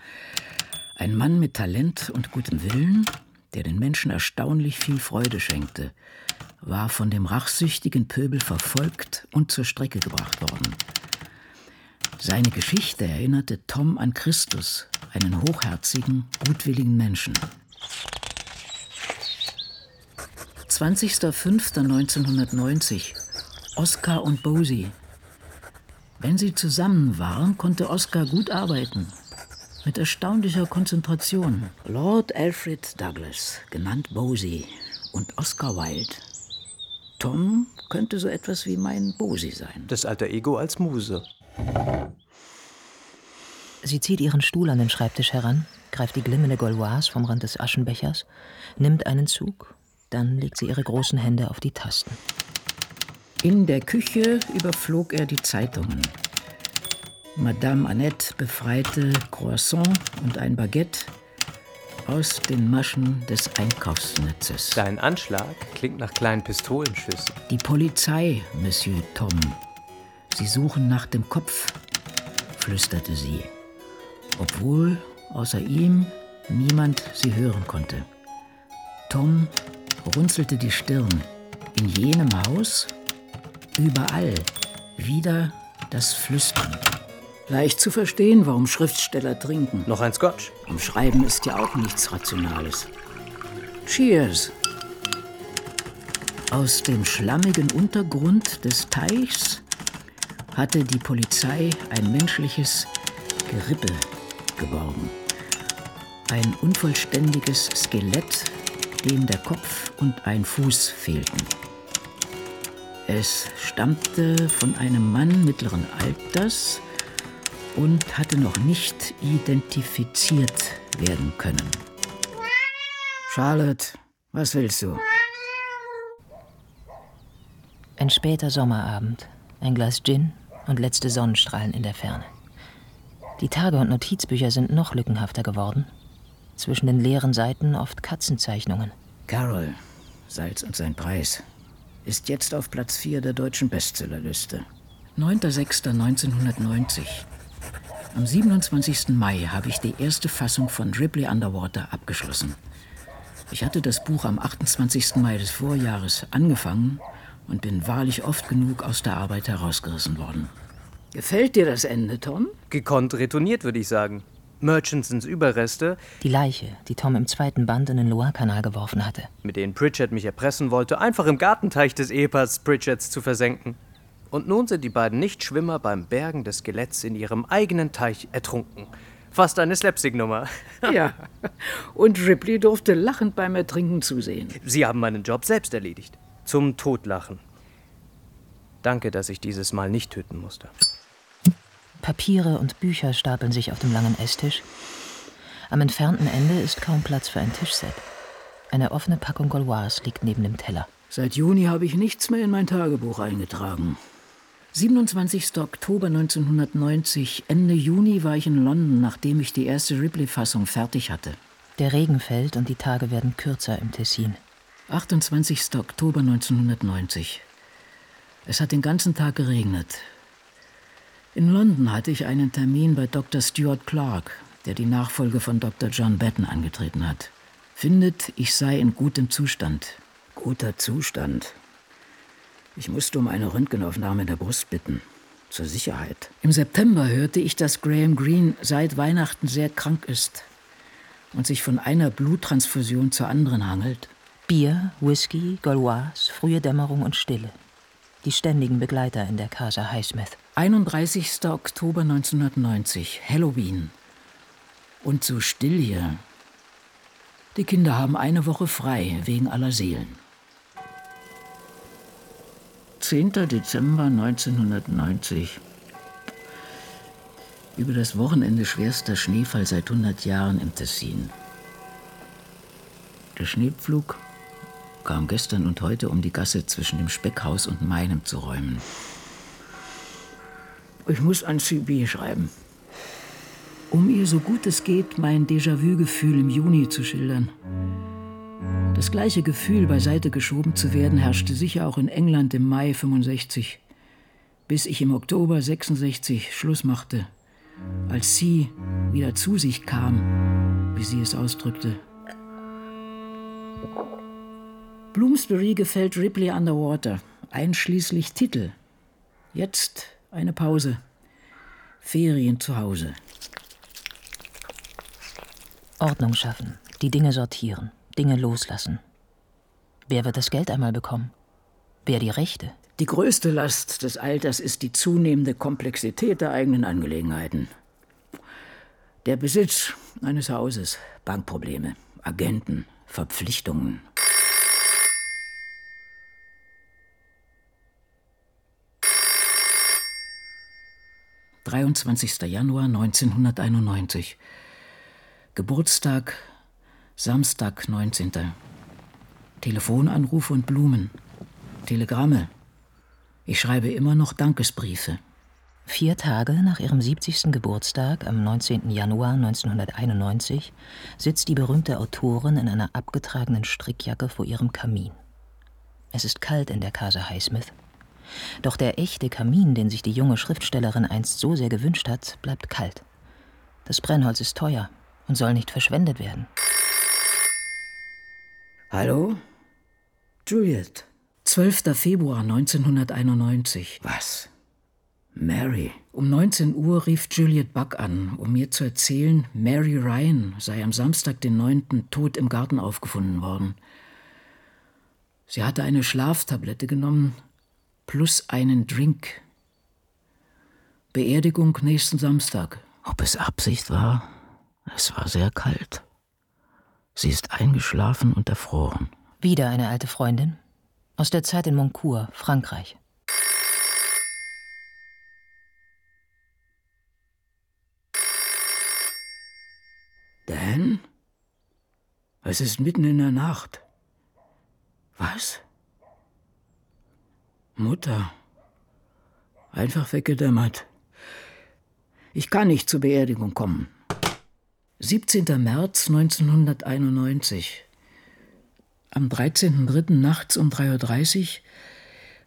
Ein Mann mit Talent und gutem Willen, der den Menschen erstaunlich viel Freude schenkte, war von dem rachsüchtigen Pöbel verfolgt und zur Strecke gebracht worden. Seine Geschichte erinnerte Tom an Christus, einen hochherzigen, gutwilligen Menschen. 20.05.1990 Oscar und Bosie. Wenn sie zusammen waren, konnte Oscar gut arbeiten. Mit erstaunlicher Konzentration. Lord Alfred Douglas, genannt Bosie, und Oscar Wilde. Tom könnte so etwas wie mein Bosie sein. Das alter Ego als Muse. Sie zieht ihren Stuhl an den Schreibtisch heran, greift die glimmende Gauloise vom Rand des Aschenbechers, nimmt einen Zug, dann legt sie ihre großen Hände auf die Tasten. In der Küche überflog er die Zeitungen. Madame Annette befreite Croissant und ein Baguette aus den Maschen des Einkaufsnetzes. Dein Anschlag klingt nach kleinen Pistolenschüssen. Die Polizei, Monsieur Tom. Sie suchen nach dem Kopf, flüsterte sie, obwohl außer ihm niemand sie hören konnte. Tom runzelte die Stirn. In jenem Haus, überall, wieder das Flüstern. Leicht zu verstehen, warum Schriftsteller trinken. Noch ein Scotch. Am Schreiben ist ja auch nichts Rationales. Cheers. Aus dem schlammigen Untergrund des Teichs hatte die Polizei ein menschliches Gerippe geborgen. Ein unvollständiges Skelett, dem der Kopf und ein Fuß fehlten. Es stammte von einem Mann mittleren Alters und hatte noch nicht identifiziert werden können. Charlotte, was willst du? Ein später Sommerabend, ein Glas Gin und letzte Sonnenstrahlen in der Ferne. Die Tage- und Notizbücher sind noch lückenhafter geworden. Zwischen den leeren Seiten oft Katzenzeichnungen. Carol, Salz und sein Preis, ist jetzt auf Platz 4 der deutschen Bestsellerliste. 9.06.1990. Am 27. Mai habe ich die erste Fassung von Ripley Underwater abgeschlossen. Ich hatte das Buch am 28. Mai des Vorjahres angefangen und bin wahrlich oft genug aus der Arbeit herausgerissen worden. Gefällt dir das Ende, Tom? Gekonnt retourniert, würde ich sagen. Murchisons Überreste, Die Leiche, die Tom im zweiten Band in den Loire-Kanal geworfen hatte. mit denen Pritchard mich erpressen wollte, einfach im Gartenteich des Ehepaars Pritchards zu versenken. Und nun sind die beiden Nichtschwimmer beim Bergen des Skeletts in ihrem eigenen Teich ertrunken. Fast eine Slapstick-Nummer. Ja. Und Ripley durfte lachend beim Ertrinken zusehen. Sie haben meinen Job selbst erledigt. Zum Totlachen. Danke, dass ich dieses Mal nicht töten musste. Papiere und Bücher stapeln sich auf dem langen Esstisch. Am entfernten Ende ist kaum Platz für ein Tischset. Eine offene Packung Gauloise liegt neben dem Teller. Seit Juni habe ich nichts mehr in mein Tagebuch eingetragen. 27. Oktober 1990, Ende Juni war ich in London, nachdem ich die erste Ripley-Fassung fertig hatte. Der Regen fällt und die Tage werden kürzer im Tessin. 28. Oktober 1990. Es hat den ganzen Tag geregnet. In London hatte ich einen Termin bei Dr. Stuart Clark, der die Nachfolge von Dr. John Batten angetreten hat. Findet, ich sei in gutem Zustand. Guter Zustand. Ich musste um eine Röntgenaufnahme der Brust bitten. Zur Sicherheit. Im September hörte ich, dass Graham Greene seit Weihnachten sehr krank ist und sich von einer Bluttransfusion zur anderen hangelt. Bier, Whisky, Gauloise, frühe Dämmerung und Stille. Die ständigen Begleiter in der Casa Highsmith. 31. Oktober 1990, Halloween. Und so still hier. Die Kinder haben eine Woche frei wegen aller Seelen. 10. Dezember 1990. Über das Wochenende schwerster Schneefall seit 100 Jahren im Tessin. Der Schneepflug kam gestern und heute, um die Gasse zwischen dem Speckhaus und meinem zu räumen. Ich muss an CB schreiben. Um ihr so gut es geht mein Déjà-vu-Gefühl im Juni zu schildern. Das gleiche Gefühl, beiseite geschoben zu werden, herrschte sicher auch in England im Mai 65, bis ich im Oktober 66 Schluss machte, als sie wieder zu sich kam, wie sie es ausdrückte. Bloomsbury gefällt Ripley Underwater, einschließlich Titel. Jetzt eine Pause. Ferien zu Hause. Ordnung schaffen, die Dinge sortieren, Dinge loslassen. Wer wird das Geld einmal bekommen? Wer die Rechte? Die größte Last des Alters ist die zunehmende Komplexität der eigenen Angelegenheiten. Der Besitz eines Hauses, Bankprobleme, Agenten, Verpflichtungen. »23. Januar 1991. Geburtstag, Samstag, 19. Telefonanrufe und Blumen. Telegramme. Ich schreibe immer noch Dankesbriefe. Vier Tage nach ihrem 70. Geburtstag am 19. Januar 1991 sitzt die berühmte Autorin in einer abgetragenen Strickjacke vor ihrem Kamin. Es ist kalt in der Casa Highsmith. Doch der echte Kamin, den sich die junge Schriftstellerin einst so sehr gewünscht hat, bleibt kalt. Das Brennholz ist teuer und soll nicht verschwendet werden. Hallo? Juliet. 12. Februar 1991. Was? Mary. Um 19 Uhr rief Juliet Buck an, um mir zu erzählen, Mary Ryan sei am Samstag, den 9. tot im Garten aufgefunden worden. Sie hatte eine Schlaftablette genommen plus einen Drink. Beerdigung nächsten Samstag. Ob es Absicht war? Es war sehr kalt. Sie ist eingeschlafen und erfroren. Wieder eine alte Freundin. Aus der Zeit in Moncourt, Frankreich. Dan? Es ist mitten in der Nacht. Was? Mutter. Einfach weggedämmert. Ich kann nicht zur Beerdigung kommen. 17. März 1991. Am 13.03. nachts um 3.30 Uhr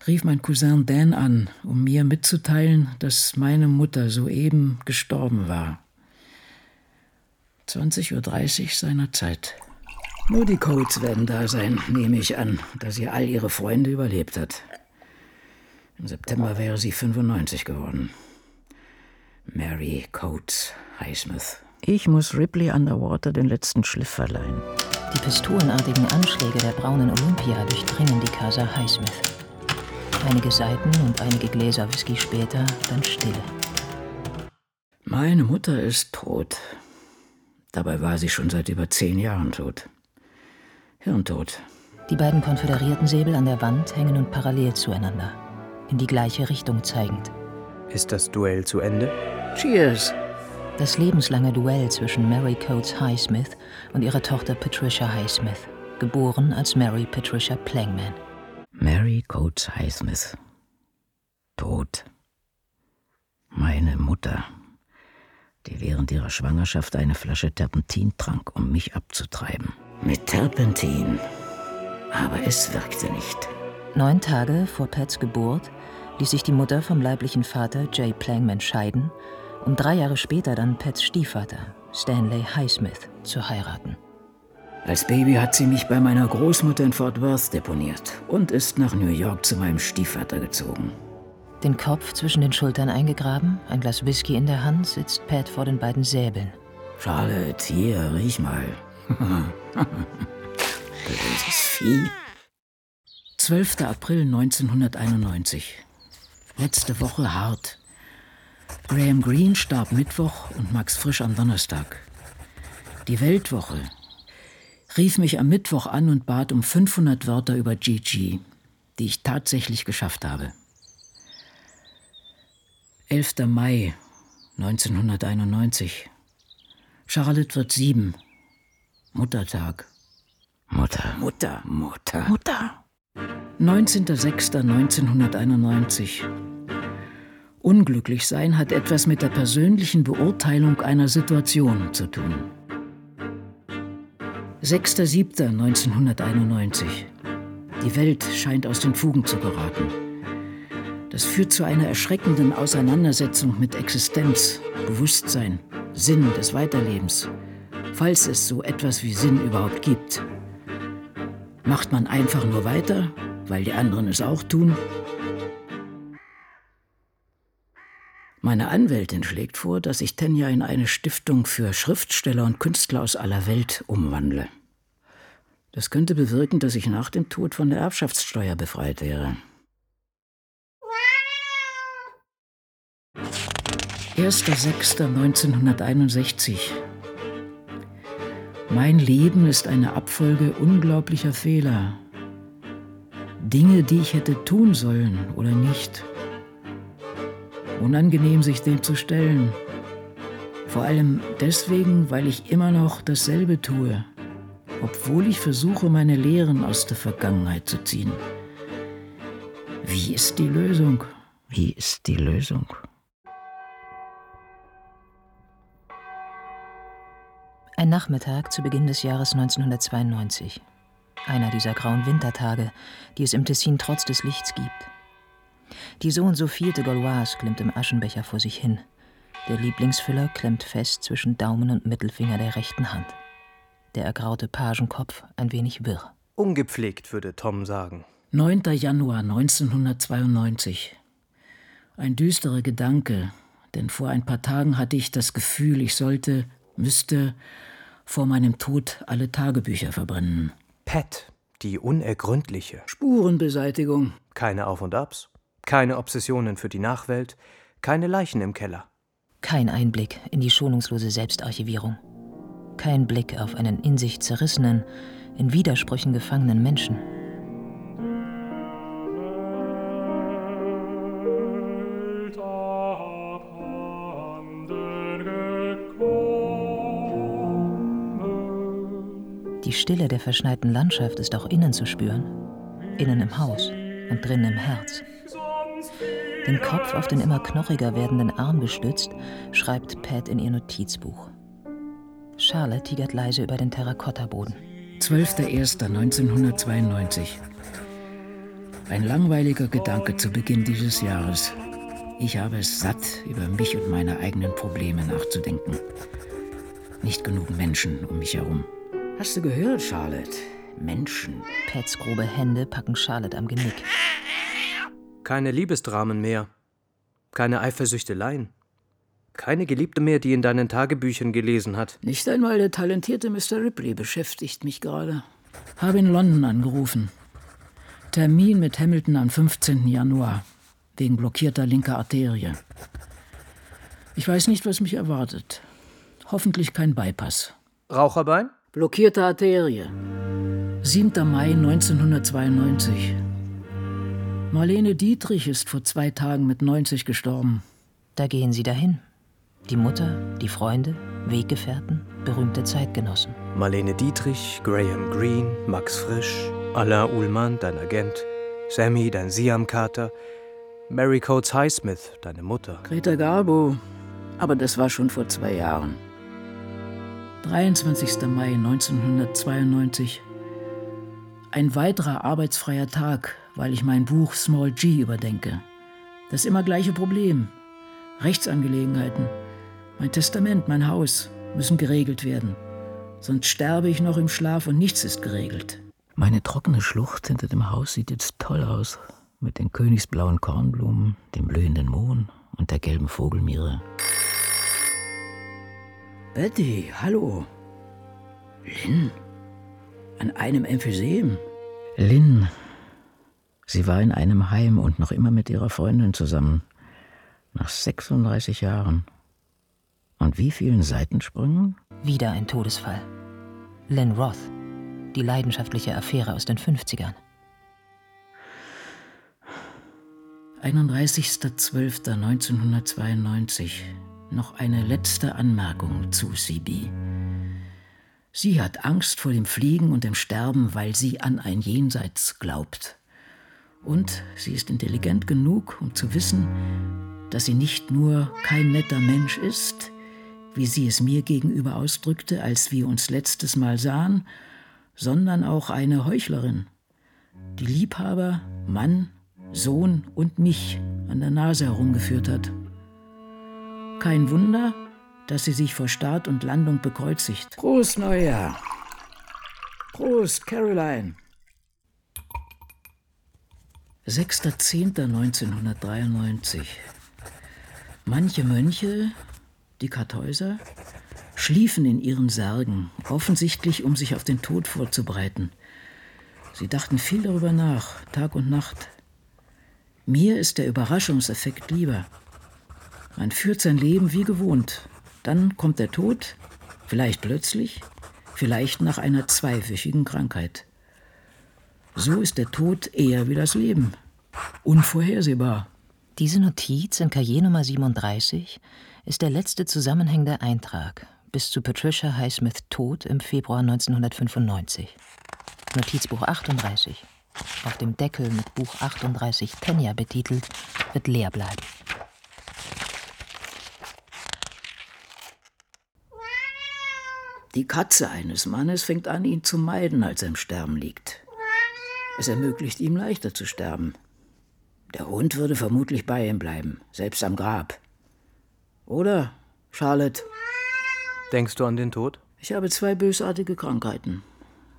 rief mein Cousin Dan an, um mir mitzuteilen, dass meine Mutter soeben gestorben war. 20.30 Uhr seiner Zeit. Nur die Codes werden da sein, nehme ich an, da sie all ihre Freunde überlebt hat. Im September wäre sie 95 geworden. Mary Coates Highsmith. Ich muss Ripley Underwater den letzten Schliff verleihen. Die pistolenartigen Anschläge der braunen Olympia durchdringen die Casa Highsmith. Einige Seiten und einige Gläser Whisky später, dann Stille. Meine Mutter ist tot. Dabei war sie schon seit über zehn Jahren tot. Hirntod. Die beiden konföderierten Säbel an der Wand hängen nun parallel zueinander, in die gleiche Richtung zeigend. Ist das Duell zu Ende? Cheers! Das lebenslange Duell zwischen Mary Coates Highsmith und ihrer Tochter Patricia Highsmith, geboren als Mary Patricia Plangman. Mary Coates Highsmith. Tot. Meine Mutter, die während ihrer Schwangerschaft eine Flasche Terpentin trank, um mich abzutreiben. Mit Terpentin. Aber es wirkte nicht. Neun Tage vor Pats Geburt ließ sich die Mutter vom leiblichen Vater Jay Plangman scheiden, um drei Jahre später dann Pats Stiefvater, Stanley Highsmith, zu heiraten. Als Baby hat sie mich bei meiner Großmutter in Fort Worth deponiert und ist nach New York zu meinem Stiefvater gezogen. Den Kopf zwischen den Schultern eingegraben, ein Glas Whisky in der Hand, sitzt Pat vor den beiden Säbeln. Charlotte, hier, riech mal. Böses Vieh. 12. April 1991. Letzte Woche hart. Graham Greene starb Mittwoch und Max Frisch am Donnerstag. Die Weltwoche rief mich am Mittwoch an und bat um 500 Wörter über Gigi, die ich tatsächlich geschafft habe. 11. Mai 1991. Charlotte wird sieben. Muttertag. Mutter, Mutter, Mutter. Mutter. 19.06.1991. Unglücklich sein hat etwas mit der persönlichen Beurteilung einer Situation zu tun. 6.07.1991. Die Welt scheint aus den Fugen zu geraten. Das führt zu einer erschreckenden Auseinandersetzung mit Existenz, Bewusstsein, Sinn des Weiterlebens, falls es so etwas wie Sinn überhaupt gibt. Macht man einfach nur weiter, weil die anderen es auch tun? Meine Anwältin schlägt vor, dass ich Tenja in eine Stiftung für Schriftsteller und Künstler aus aller Welt umwandle. Das könnte bewirken, dass ich nach dem Tod von der Erbschaftssteuer befreit wäre. 1.6.1961 Mein Leben ist eine Abfolge unglaublicher Fehler. Dinge, die ich hätte tun sollen oder nicht. Unangenehm, sich dem zu stellen. Vor allem deswegen, weil ich immer noch dasselbe tue, obwohl ich versuche, meine Lehren aus der Vergangenheit zu ziehen. Wie ist die Lösung? Wie ist die Lösung? Ein Nachmittag zu Beginn des Jahres 1992. Einer dieser grauen Wintertage, die es im Tessin trotz des Lichts gibt. Die so und so vierte Gauloise klimmt im Aschenbecher vor sich hin. Der Lieblingsfüller klemmt fest zwischen Daumen und Mittelfinger der rechten Hand. Der ergraute Pagenkopf ein wenig wirr. Ungepflegt, würde Tom sagen. 9. Januar 1992. Ein düsterer Gedanke, denn vor ein paar Tagen hatte ich das Gefühl, ich sollte, müsste vor meinem Tod alle Tagebücher verbrennen. Pat, die unergründliche. Spurenbeseitigung. Keine Auf und Abs, keine Obsessionen für die Nachwelt, keine Leichen im Keller. Kein Einblick in die schonungslose Selbstarchivierung. Kein Blick auf einen in sich zerrissenen, in Widersprüchen gefangenen Menschen. Die Stille der verschneiten Landschaft ist auch innen zu spüren. Innen im Haus und drinnen im Herz. Den Kopf auf den immer knochiger werdenden Arm gestützt, schreibt Pat in ihr Notizbuch. Charlotte tigert leise über den Terrakottaboden. 12.01.1992. Ein langweiliger Gedanke zu Beginn dieses Jahres. Ich habe es satt, über mich und meine eigenen Probleme nachzudenken. Nicht genug Menschen um mich herum. Hast du gehört, Charlotte? Menschen. Pats grobe Hände packen Charlotte am Genick. Keine Liebesdramen mehr. Keine Eifersüchteleien. Keine Geliebte mehr, die in deinen Tagebüchern gelesen hat. Nicht einmal der talentierte Mr. Ripley beschäftigt mich gerade. Habe in London angerufen. Termin mit Hamilton am 15. Januar. Wegen blockierter linker Arterie. Ich weiß nicht, was mich erwartet. Hoffentlich kein Bypass. Raucherbein? Blockierte Arterie. 7. Mai 1992. Marlene Dietrich ist vor zwei Tagen mit 90 gestorben. Da gehen sie dahin. Die Mutter, die Freunde, Weggefährten, berühmte Zeitgenossen. Marlene Dietrich, Graham Greene, Max Frisch, Alain Ullmann, dein Agent, Sammy, dein Siam-Kater, Mary Coates Highsmith, deine Mutter. Greta Garbo. Aber das war schon vor zwei Jahren. 23. Mai 1992. Ein weiterer arbeitsfreier Tag, weil ich mein Buch Small G überdenke. Das immer gleiche Problem. Rechtsangelegenheiten. Mein Testament, mein Haus müssen geregelt werden. Sonst sterbe ich noch im Schlaf und nichts ist geregelt. Meine trockene Schlucht hinter dem Haus sieht jetzt toll aus. Mit den königsblauen Kornblumen, dem blühenden Mohn und der gelben Vogelmiere. Betty, hallo. Lynn? An einem Emphysem? Lynn. Sie war in einem Heim und noch immer mit ihrer Freundin zusammen. Nach 36 Jahren. Und wie vielen Seitensprüngen? Wieder ein Todesfall. Lynn Roth. Die leidenschaftliche Affäre aus den 50ern. 31.12.1992. Noch eine letzte Anmerkung zu CB. Sie hat Angst vor dem Fliegen und dem Sterben, weil sie an ein Jenseits glaubt. Und sie ist intelligent genug, um zu wissen, dass sie nicht nur kein netter Mensch ist, wie sie es mir gegenüber ausdrückte, als wir uns letztes Mal sahen, sondern auch eine Heuchlerin, die Liebhaber, Mann, Sohn und mich an der Nase herumgeführt hat. Kein Wunder, dass sie sich vor Start und Landung bekreuzigt. Prost, Neujahr! Prost, Caroline! 6.10.1993. Manche Mönche, die Kartäuser, schliefen in ihren Särgen, offensichtlich um sich auf den Tod vorzubereiten. Sie dachten viel darüber nach, Tag und Nacht. Mir ist der Überraschungseffekt lieber. Man führt sein Leben wie gewohnt. Dann kommt der Tod, vielleicht plötzlich, vielleicht nach einer zweiwöchigen Krankheit. So ist der Tod eher wie das Leben. Unvorhersehbar. Diese Notiz in Cahier Nummer 37 ist der letzte zusammenhängende Eintrag bis zu Patricia Highsmith Tod im Februar 1995. Notizbuch 38, auf dem Deckel mit Buch 38 Tenya betitelt, wird leer bleiben. Die Katze eines Mannes fängt an, ihn zu meiden, als er im Sterben liegt. Es ermöglicht ihm leichter zu sterben. Der Hund würde vermutlich bei ihm bleiben, selbst am Grab. Oder, Charlotte? Denkst du an den Tod? Ich habe zwei bösartige Krankheiten.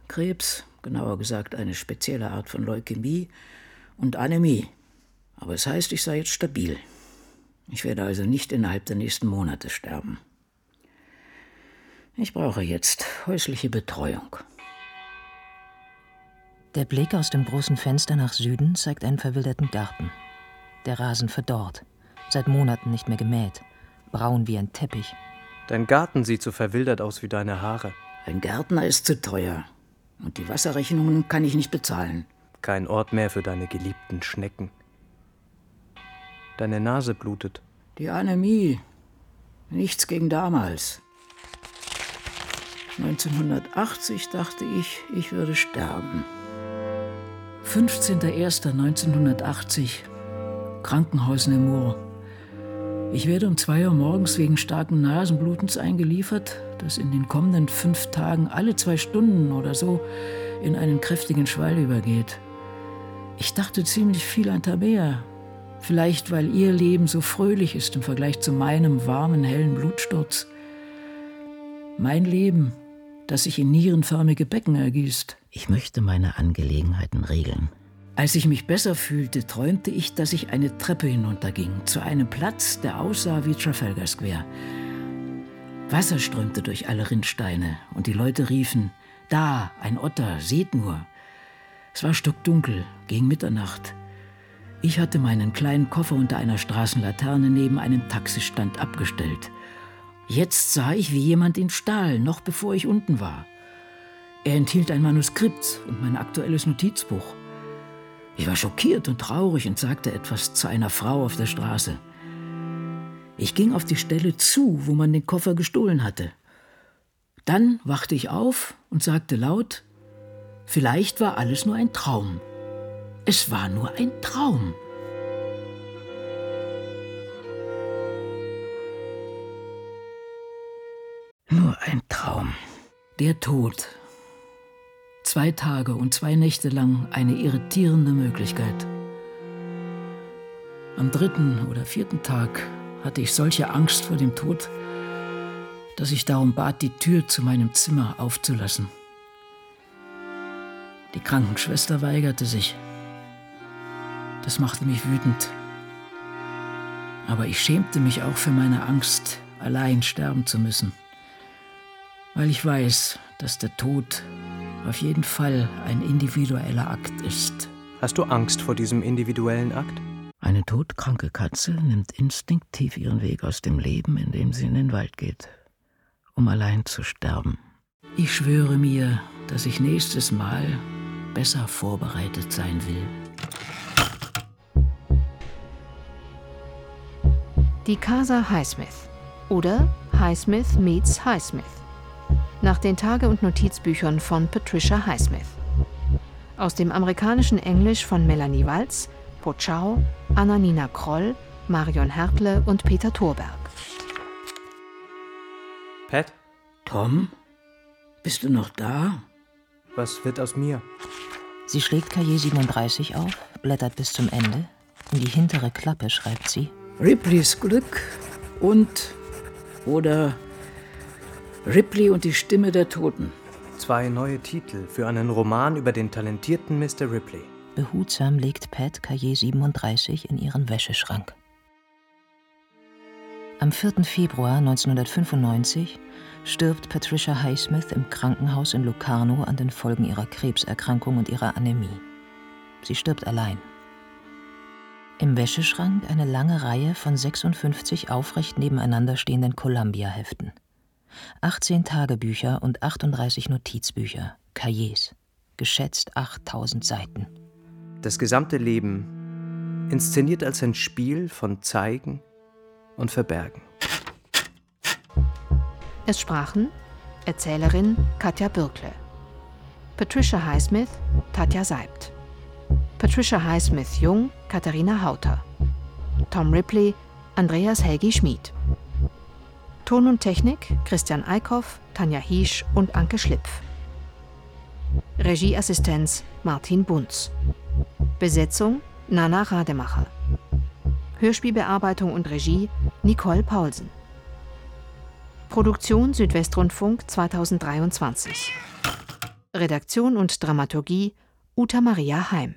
Krebs, genauer gesagt eine spezielle Art von Leukämie und Anämie. Aber es heißt, ich sei jetzt stabil. Ich werde also nicht innerhalb der nächsten Monate sterben. Ich brauche jetzt häusliche Betreuung. Der Blick aus dem großen Fenster nach Süden zeigt einen verwilderten Garten. Der Rasen verdorrt, seit Monaten nicht mehr gemäht, braun wie ein Teppich. Dein Garten sieht so verwildert aus wie deine Haare. Ein Gärtner ist zu teuer. Und die Wasserrechnungen kann ich nicht bezahlen. Kein Ort mehr für deine geliebten Schnecken. Deine Nase blutet. Die Anämie. Nichts gegen damals. 1980 dachte ich, ich würde sterben. 15.01.1980, Krankenhaus Nemours. Ich werde um zwei Uhr morgens wegen starken Nasenblutens eingeliefert, das in den kommenden fünf Tagen alle zwei Stunden oder so in einen kräftigen Schwall übergeht. Ich dachte ziemlich viel an Tabea. Vielleicht, weil ihr Leben so fröhlich ist im Vergleich zu meinem warmen, hellen Blutsturz. Mein Leben, das sich in nierenförmige Becken ergießt. Ich möchte meine Angelegenheiten regeln. Als ich mich besser fühlte, träumte ich, dass ich eine Treppe hinunterging, zu einem Platz, der aussah wie Trafalgar Square. Wasser strömte durch alle Rindsteine und die Leute riefen, da, ein Otter, seht nur. Es war stockdunkel, gegen Mitternacht. Ich hatte meinen kleinen Koffer unter einer Straßenlaterne neben einem Taxistand abgestellt. Jetzt sah ich, wie jemand ihn stahl, noch bevor ich unten war. Er enthielt ein Manuskript und mein aktuelles Notizbuch. Ich war schockiert und traurig und sagte etwas zu einer Frau auf der Straße. Ich ging auf die Stelle zu, wo man den Koffer gestohlen hatte. Dann wachte ich auf und sagte laut, vielleicht war alles nur ein Traum. Es war nur ein Traum. Ein Traum. Der Tod. Zwei Tage und zwei Nächte lang eine irritierende Möglichkeit. Am dritten oder vierten Tag hatte ich solche Angst vor dem Tod, dass ich darum bat, die Tür zu meinem Zimmer aufzulassen. Die Krankenschwester weigerte sich. Das machte mich wütend. Aber ich schämte mich auch für meine Angst, allein sterben zu müssen weil ich weiß, dass der Tod auf jeden Fall ein individueller Akt ist. Hast du Angst vor diesem individuellen Akt? Eine todkranke Katze nimmt instinktiv ihren Weg aus dem Leben, indem sie in den Wald geht, um allein zu sterben. Ich schwöre mir, dass ich nächstes Mal besser vorbereitet sein will. Die Casa Highsmith oder Highsmith meets Highsmith nach den Tage- und Notizbüchern von Patricia Highsmith. Aus dem amerikanischen Englisch von Melanie Walz, Pochau, Anna-Nina Kroll, Marion Hertle und Peter Thorberg. Pat, Tom, bist du noch da? was wird aus mir? Sie schlägt Cahier 37 auf, blättert bis zum Ende. In die hintere Klappe schreibt sie: Ripleys Glück und oder Ripley und die Stimme der Toten. Zwei neue Titel für einen Roman über den talentierten Mr. Ripley. Behutsam legt Pat Cahier 37 in ihren Wäscheschrank. Am 4. Februar 1995 stirbt Patricia Highsmith im Krankenhaus in Locarno an den Folgen ihrer Krebserkrankung und ihrer Anämie. Sie stirbt allein. Im Wäscheschrank eine lange Reihe von 56 aufrecht nebeneinander stehenden Columbia-Heften. 18 Tagebücher und 38 Notizbücher, Cahiers, geschätzt 8000 Seiten. Das gesamte Leben inszeniert als ein Spiel von Zeigen und Verbergen. Es sprachen Erzählerin Katja Birkle, Patricia Highsmith, Tatja Seibt, Patricia Highsmith Jung, Katharina Hauter, Tom Ripley, Andreas Helgi Schmid. Ton und Technik Christian Eickhoff, Tanja Hiesch und Anke Schlipf. Regieassistenz Martin Bunz. Besetzung Nana Rademacher. Hörspielbearbeitung und Regie Nicole Paulsen. Produktion Südwestrundfunk 2023. Redaktion und Dramaturgie Uta Maria Heim.